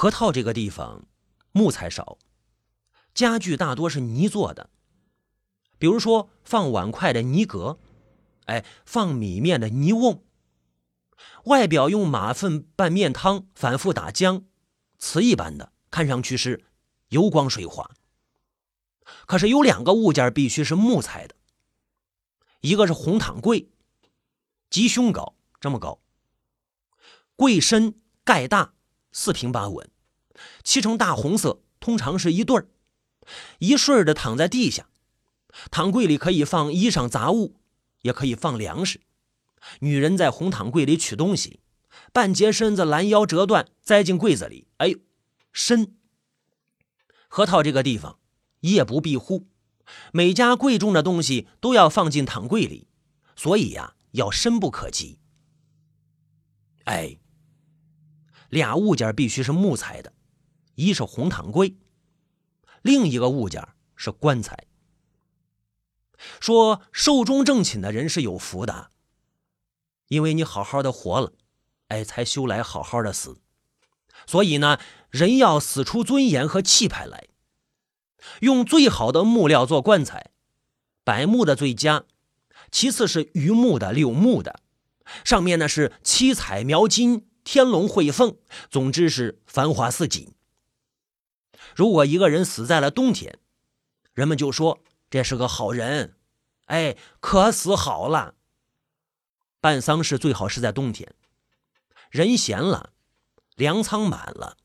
河套这个地方木材少，家具大多是泥做的，比如说放碗筷的泥格，哎，放米面的泥瓮。外表用马粪拌面汤，反复打浆，瓷一般的，看上去是油光水滑。可是有两个物件必须是木材的，一个是红躺柜，鸡胸高这么高，柜身盖大，四平八稳，漆成大红色，通常是一对儿，一顺的躺在地下。躺柜里可以放衣裳杂物，也可以放粮食。女人在红躺柜里取东西，半截身子拦腰折断，栽进柜子里。哎呦，深！河套这个地方夜不闭户，每家贵重的东西都要放进躺柜里，所以呀，要深不可及。哎，俩物件必须是木材的，一是红躺柜，另一个物件是棺材。说寿终正寝的人是有福的。因为你好好的活了，哎，才修来好好的死。所以呢，人要死出尊严和气派来。用最好的木料做棺材，柏木的最佳，其次是榆木的、柳木的，上面呢是七彩描金、天龙会凤，总之是繁华似锦。如果一个人死在了冬天，人们就说这是个好人，哎，可死好了。办丧事最好是在冬天，人闲了，粮仓满了，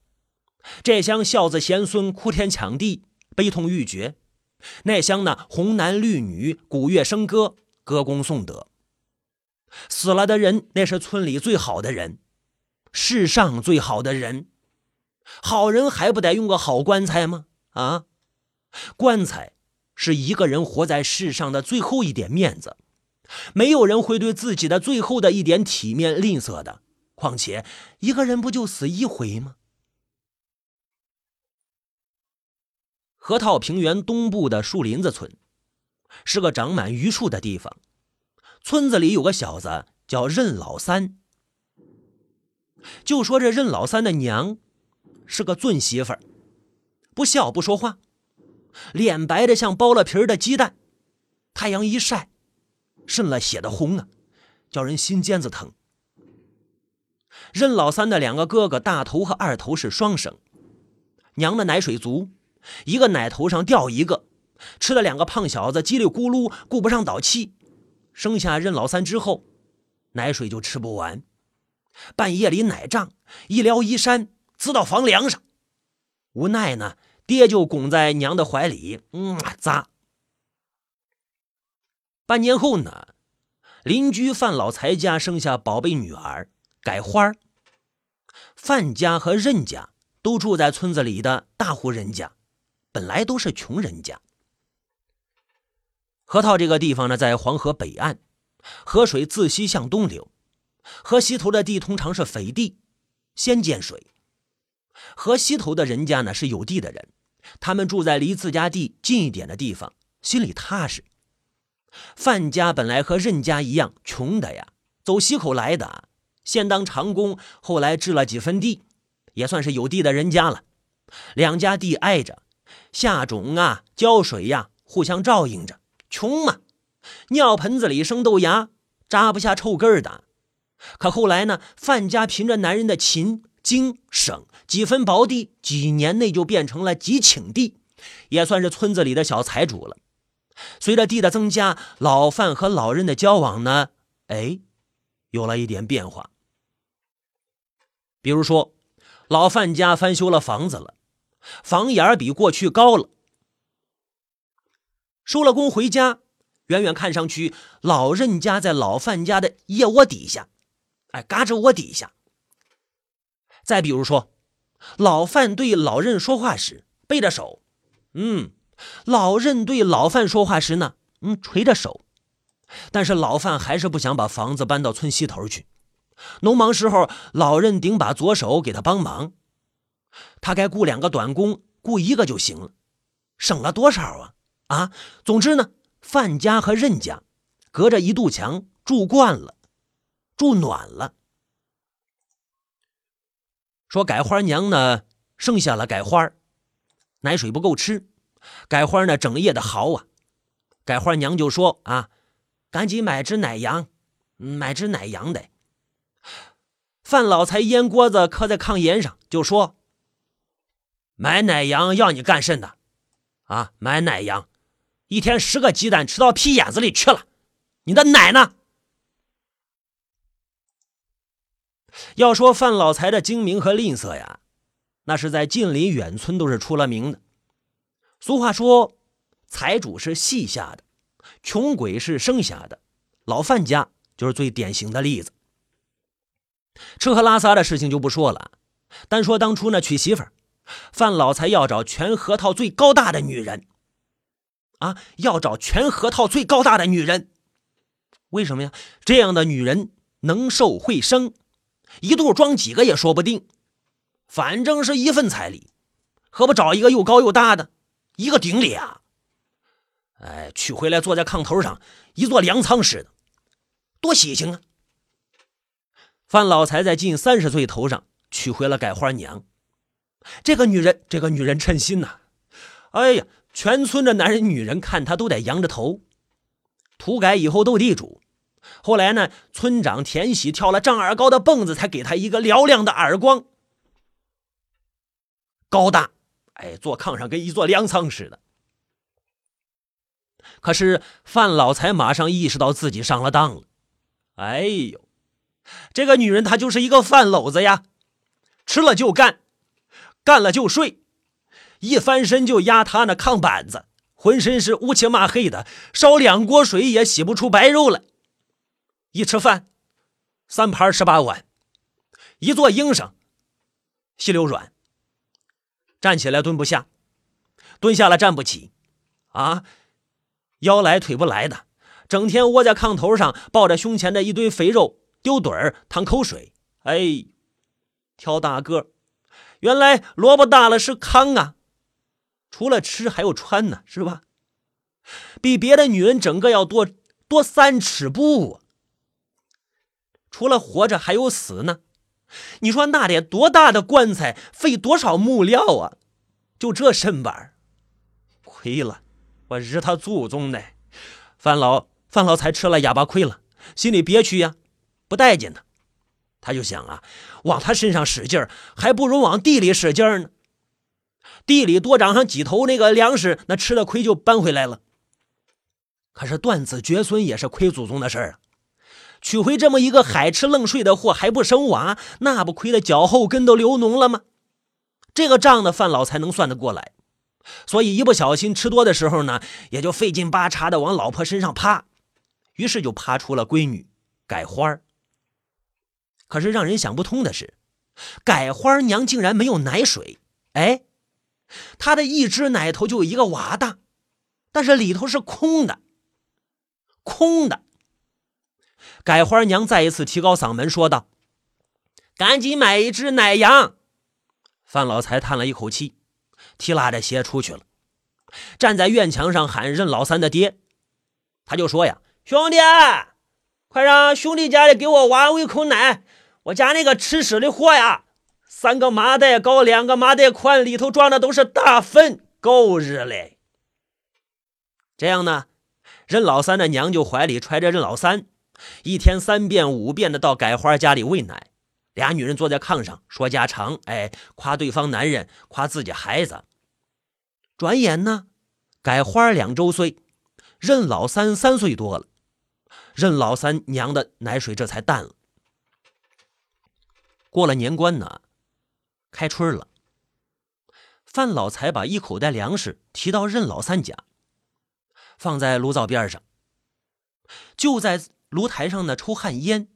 这厢孝子贤孙哭天抢地，悲痛欲绝；那厢呢红男绿女，鼓乐笙歌，歌功颂德。死了的人，那是村里最好的人，世上最好的人。好人还不得用个好棺材吗？啊，棺材是一个人活在世上的最后一点面子。没有人会对自己的最后的一点体面吝啬的，况且一个人不就死一回吗？河套平原东部的树林子村，是个长满榆树的地方。村子里有个小子叫任老三。就说这任老三的娘是个俊媳妇儿，不笑不说话，脸白的像剥了皮的鸡蛋，太阳一晒。渗了血的红啊，叫人心尖子疼。任老三的两个哥哥大头和二头是双生，娘的奶水足，一个奶头上掉一个，吃了两个胖小子叽里咕噜顾不上倒气。生下任老三之后，奶水就吃不完，半夜里奶胀，一撩衣衫滋到房梁上，无奈呢，爹就拱在娘的怀里，嗯，咂。半年后呢，邻居范老财家生下宝贝女儿改花范家和任家都住在村子里的大户人家，本来都是穷人家。河套这个地方呢，在黄河北岸，河水自西向东流，河西头的地通常是肥地，先见水。河西头的人家呢是有地的人，他们住在离自家地近一点的地方，心里踏实。范家本来和任家一样穷的呀，走西口来的，先当长工，后来置了几分地，也算是有地的人家了。两家地挨着，下种啊、浇水呀，互相照应着。穷嘛，尿盆子里生豆芽，扎不下臭根儿的。可后来呢，范家凭着男人的勤、精、省，几分薄地，几年内就变成了几顷地，也算是村子里的小财主了。随着地的增加，老范和老任的交往呢，哎，有了一点变化。比如说，老范家翻修了房子了，房檐比过去高了。收了工回家，远远看上去，老任家在老范家的腋窝底下，哎，嘎吱窝底下。再比如说，老范对老任说话时背着手，嗯。老任对老范说话时呢，嗯，垂着手，但是老范还是不想把房子搬到村西头去。农忙时候，老任顶把左手给他帮忙，他该雇两个短工，雇一个就行了，省了多少啊？啊，总之呢，范家和任家隔着一堵墙，住惯了，住暖了。说改花娘呢，剩下了改花奶水不够吃，改花呢整夜的嚎啊。改花娘就说啊，赶紧买只奶羊，买只奶羊的。范老财烟锅子磕在炕沿上，就说：“买奶羊要你干甚的？啊，买奶羊，一天十个鸡蛋吃到屁眼子里去了，你的奶呢？”要说范老财的精明和吝啬呀，那是在近邻远村都是出了名的。俗话说，财主是细下的，穷鬼是生下的，老范家就是最典型的例子。吃喝拉撒的事情就不说了，单说当初那娶媳妇，范老财要找全河套最高大的女人，啊，要找全河套最高大的女人，为什么呀？这样的女人能受会生。一肚装几个也说不定，反正是一份彩礼，何不找一个又高又大的，一个顶礼啊？哎，娶回来坐在炕头上，一座粮仓似的，多喜庆啊！范老财在近三十岁头上娶回了改花娘，这个女人，这个女人称心呐！哎呀，全村的男人女人看她都得仰着头。土改以后斗地主。后来呢，村长田喜跳了丈二高的蹦子，才给他一个嘹亮的耳光。高大，哎，坐炕上跟一座粮仓似的。可是范老财马上意识到自己上了当了。哎呦，这个女人她就是一个饭篓子呀，吃了就干，干了就睡，一翻身就压塌那炕板子，浑身是乌漆嘛黑的，烧两锅水也洗不出白肉来。一吃饭，三盘十八碗，一坐硬上，细溜软。站起来蹲不下，蹲下了站不起，啊，腰来腿不来的，整天窝在炕头上，抱着胸前的一堆肥肉，丢盹儿，淌口水。哎，挑大个，原来萝卜大了是糠啊！除了吃还有穿呢，是吧？比别的女人整个要多多三尺布。除了活着还有死呢，你说那得多大的棺材，费多少木料啊？就这身板亏了，我日他祖宗的！范老范老才吃了哑巴亏了，心里憋屈呀，不待见他。他就想啊，往他身上使劲还不如往地里使劲呢。地里多长上几头那个粮食，那吃的亏就搬回来了。可是断子绝孙也是亏祖宗的事儿啊。娶回这么一个海吃愣睡的货还不生娃，那不亏得脚后跟都流脓了吗？这个账呢，范老才能算得过来。所以一不小心吃多的时候呢，也就费劲巴叉的往老婆身上趴，于是就趴出了闺女改花可是让人想不通的是，改花娘竟然没有奶水。哎，她的一只奶头就一个娃大，但是里头是空的，空的。改花娘再一次提高嗓门说道：“赶紧买一只奶羊。”范老财叹了一口气，提拉着鞋出去了，站在院墙上喊任老三的爹。他就说：“呀，兄弟，快让兄弟家里给我挖一口奶！我家那个吃屎的货呀，三个麻袋高，两个麻袋宽，里头装的都是大粪，够日嘞！”这样呢，任老三的娘就怀里揣着任老三。一天三遍五遍的到改花家里喂奶，俩女人坐在炕上说家常，哎，夸对方男人，夸自己孩子。转眼呢，改花两周岁，任老三三岁多了，任老三娘的奶水这才淡了。过了年关呢，开春了，范老财把一口袋粮食提到任老三家，放在炉灶边上，就在。炉台上的抽旱烟，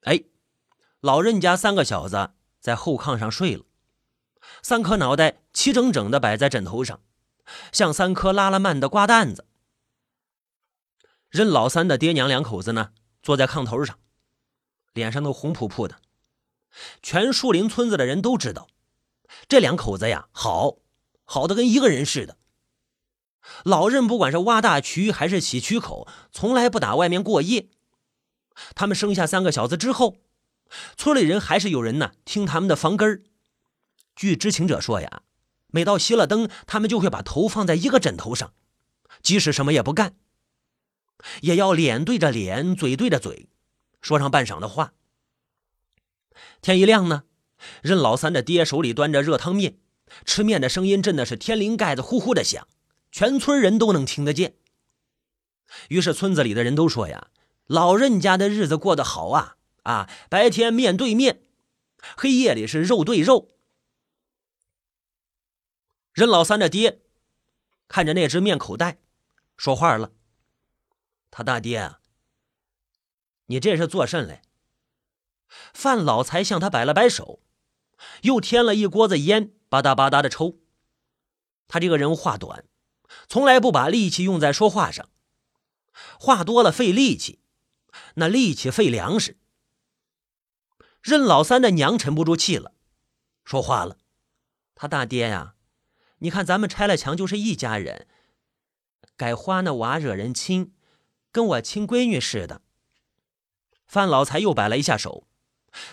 哎，老任家三个小子在后炕上睡了，三颗脑袋齐整整的摆在枕头上，像三颗拉了曼的瓜蛋子。任老三的爹娘两口子呢，坐在炕头上，脸上都红扑扑的。全树林村子的人都知道，这两口子呀，好，好的跟一个人似的。老任不管是挖大渠还是洗渠口，从来不打外面过夜。他们生下三个小子之后，村里人还是有人呢听他们的房根儿。据知情者说呀，每到熄了灯，他们就会把头放在一个枕头上，即使什么也不干，也要脸对着脸，嘴对着嘴，说上半晌的话。天一亮呢，任老三的爹手里端着热汤面，吃面的声音震的是天灵盖子呼呼的响，全村人都能听得见。于是村子里的人都说呀，老任家的日子过得好啊啊！白天面对面，黑夜里是肉对肉。任老三的爹看着那只面口袋，说话了：“他大爹啊，你这是做甚嘞？”范老财向他摆了摆手，又添了一锅子烟，吧嗒吧嗒的抽。他这个人话短，从来不把力气用在说话上，话多了费力气，那力气费粮食。任老三的娘沉不住气了，说话了：“他大爹呀，你看咱们拆了墙就是一家人，改花那娃惹人亲，跟我亲闺女似的。”范老财又摆了一下手。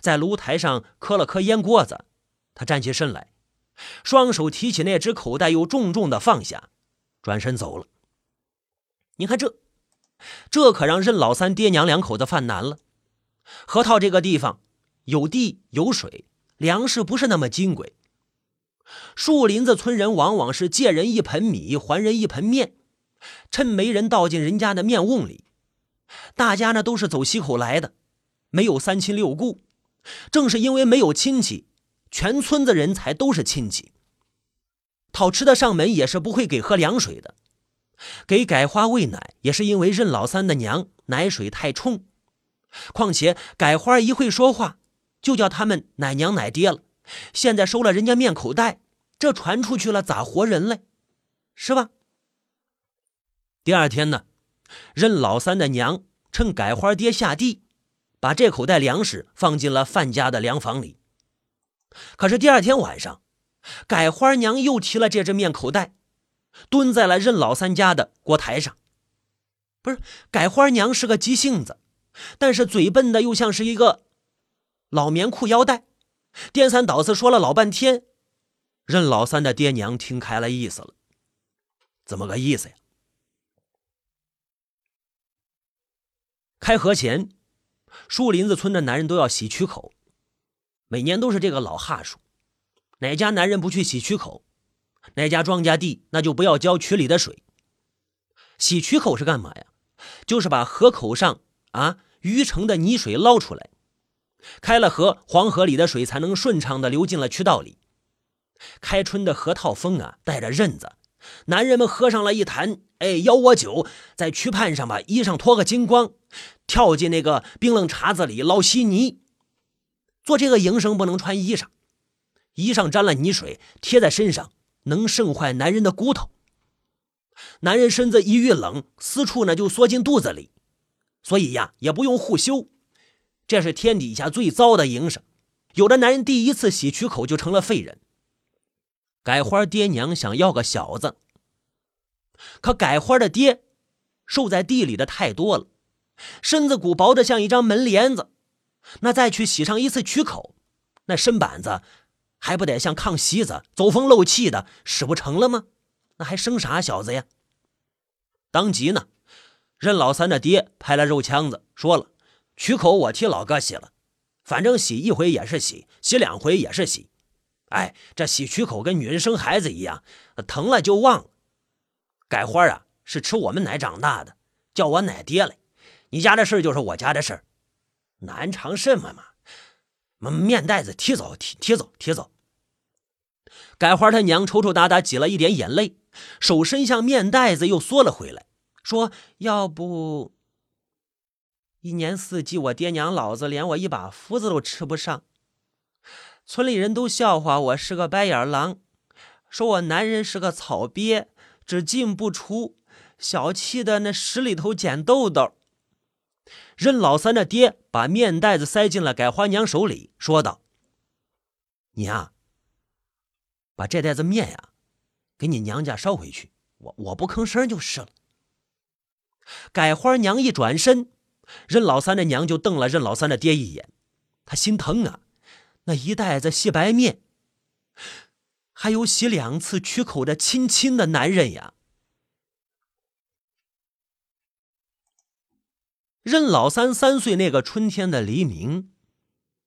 在炉台上磕了磕烟锅子，他站起身来，双手提起那只口袋，又重重的放下，转身走了。你看这，这可让任老三爹娘两口子犯难了。河套这个地方有地有水，粮食不是那么金贵。树林子村人往往是借人一盆米还人一盆面，趁没人倒进人家的面瓮里。大家呢都是走西口来的，没有三亲六故。正是因为没有亲戚，全村子人才都是亲戚。讨吃的上门也是不会给喝凉水的，给改花喂奶也是因为任老三的娘奶水太冲。况且改花一会说话，就叫他们奶娘奶爹了。现在收了人家面口袋，这传出去了咋活人嘞？是吧？第二天呢，任老三的娘趁改花爹下地。把这口袋粮食放进了范家的粮房里。可是第二天晚上，改花娘又提了这只面口袋，蹲在了任老三家的锅台上。不是，改花娘是个急性子，但是嘴笨的又像是一个老棉裤腰带，颠三倒四说了老半天。任老三的爹娘听开了意思了，怎么个意思呀？开河前。树林子村的男人都要洗渠口，每年都是这个老哈数。哪家男人不去洗渠口，哪家庄稼地那就不要浇渠里的水。洗渠口是干嘛呀？就是把河口上啊淤成的泥水捞出来。开了河，黄河里的水才能顺畅的流进了渠道里。开春的河套风啊，带着刃子，男人们喝上了一坛哎腰窝酒，在渠畔上把衣裳脱个精光。跳进那个冰冷碴子里捞稀泥，做这个营生不能穿衣裳，衣裳沾了泥水贴在身上，能渗坏男人的骨头。男人身子一遇冷，私处呢就缩进肚子里，所以呀也不用护修，这是天底下最糟的营生。有的男人第一次洗渠口就成了废人。改花爹娘想要个小子，可改花的爹受在地里的太多了。身子骨薄的像一张门帘子，那再去洗上一次渠口，那身板子还不得像炕席子，走风漏气的，使不成了吗？那还生啥小子呀？当即呢，任老三的爹拍了肉枪子，说了：“渠口我替老哥洗了，反正洗一回也是洗，洗两回也是洗。哎，这洗渠口跟女人生孩子一样，疼了就忘了。改花啊，是吃我们奶长大的，叫我奶爹嘞。”你家的事就是我家的事难偿什么嘛？面袋子提走，提提走，提走。改花他娘抽抽搭搭挤了一点眼泪，手伸向面袋子，又缩了回来，说：“要不，一年四季我爹娘老子连我一把胡子都吃不上，村里人都笑话我是个白眼狼，说我男人是个草鳖，只进不出，小气的那屎里头捡豆豆。”任老三的爹把面袋子塞进了改花娘手里，说道：“你呀，把这袋子面呀，给你娘家捎回去，我我不吭声就是了。”改花娘一转身，任老三的娘就瞪了任老三的爹一眼，他心疼啊，那一袋子细白面，还有洗两次曲口的亲亲的男人呀！任老三三岁那个春天的黎明，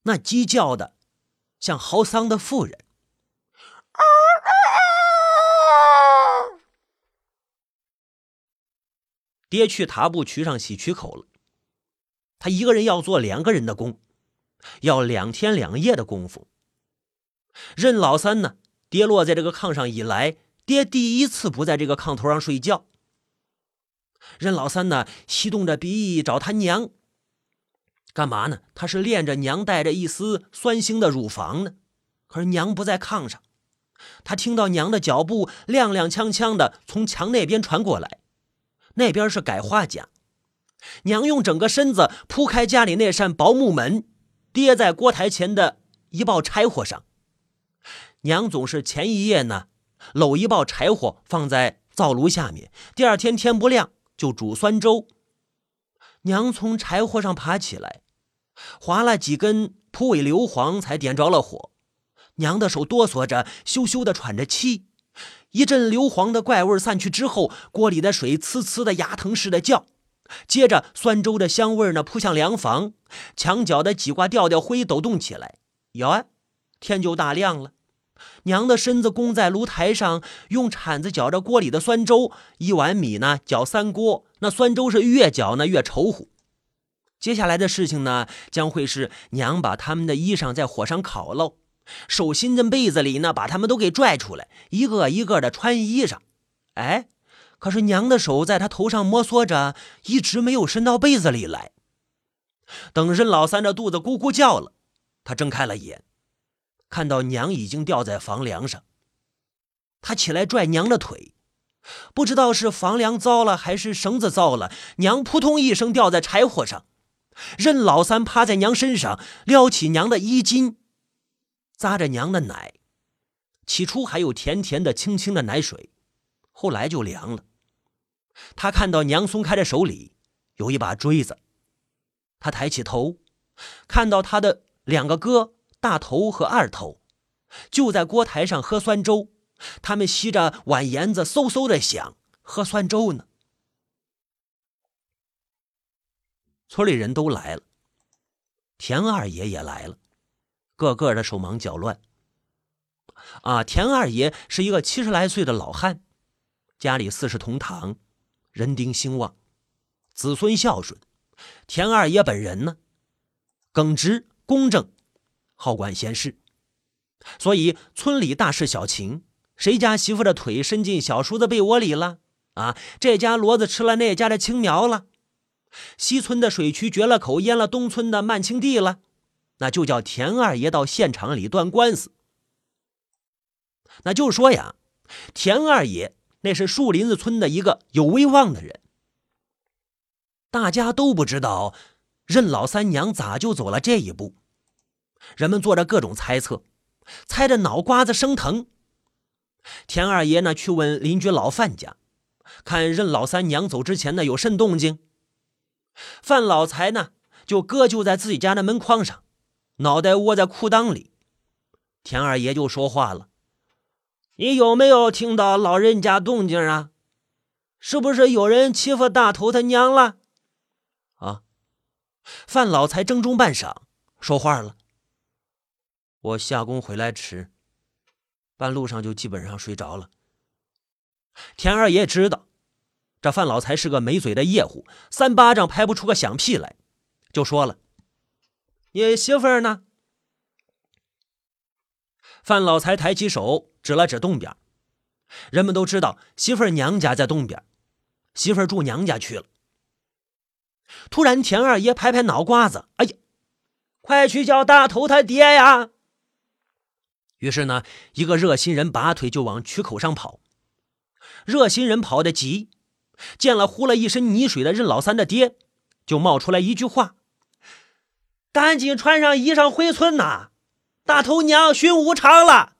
那鸡叫的像嚎丧的妇人。爹去塔布渠上洗渠口了，他一个人要做两个人的工，要两天两夜的功夫。任老三呢，跌落在这个炕上以来，爹第一次不在这个炕头上睡觉。任老三呢，吸动着鼻翼找他娘，干嘛呢？他是恋着娘带着一丝酸腥的乳房呢。可是娘不在炕上，他听到娘的脚步踉踉跄跄的从墙那边传过来，那边是改花家。娘用整个身子铺开家里那扇薄木门，跌在锅台前的一抱柴火上。娘总是前一夜呢，搂一抱柴火放在灶炉下面，第二天天不亮。就煮酸粥。娘从柴火上爬起来，划了几根蒲尾硫磺，才点着了火。娘的手哆嗦着，羞羞的喘着气。一阵硫磺的怪味散去之后，锅里的水呲呲的牙疼似的叫。接着酸粥的香味呢扑向凉房，墙角的几挂吊吊灰抖动起来。哟，天就大亮了。娘的身子弓在炉台上，用铲子搅着锅里的酸粥。一碗米呢，搅三锅。那酸粥是越搅呢越稠乎。接下来的事情呢，将会是娘把他们的衣裳在火上烤喽，手心的被子里呢，把他们都给拽出来，一个一个的穿衣裳。哎，可是娘的手在他头上摩挲着，一直没有伸到被子里来。等任老三的肚子咕咕叫了，他睁开了眼。看到娘已经吊在房梁上，他起来拽娘的腿，不知道是房梁糟了还是绳子糟了，娘扑通一声掉在柴火上。任老三趴在娘身上，撩起娘的衣襟，咂着娘的奶。起初还有甜甜的、清清的奶水，后来就凉了。他看到娘松开的手里有一把锥子，他抬起头，看到他的两个哥。大头和二头就在锅台上喝酸粥，他们吸着碗沿子，嗖嗖的响，喝酸粥呢。村里人都来了，田二爷也来了，个个的手忙脚乱。啊，田二爷是一个七十来岁的老汉，家里四世同堂，人丁兴旺，子孙孝顺。田二爷本人呢，耿直公正。好管闲事，所以村里大事小情，谁家媳妇的腿伸进小叔子被窝里了啊？这家骡子吃了那家的青苗了，西村的水渠决了口，淹了东村的曼青地了，那就叫田二爷到现场里断官司。那就说呀，田二爷那是树林子村的一个有威望的人，大家都不知道任老三娘咋就走了这一步。人们做着各种猜测，猜得脑瓜子生疼。田二爷呢，去问邻居老范家，看任老三娘走之前呢有甚动静。范老财呢，就搁就在自己家的门框上，脑袋窝在裤裆里。田二爷就说话了：“你有没有听到老人家动静啊？是不是有人欺负大头他娘了？”啊！范老财怔中半晌，说话了。我下工回来迟，半路上就基本上睡着了。田二爷知道这范老财是个没嘴的夜壶，三巴掌拍不出个响屁来，就说了：“你媳妇儿呢？”范老财抬起手指了指东边，人们都知道媳妇儿娘家在东边，媳妇儿住娘家去了。突然，田二爷拍拍脑瓜子：“哎呀，快去叫大头他爹呀！”于是呢，一个热心人拔腿就往渠口上跑。热心人跑得急，见了糊了一身泥水的任老三的爹，就冒出来一句话：“赶紧穿上衣裳回村呐！大头娘寻无常了。”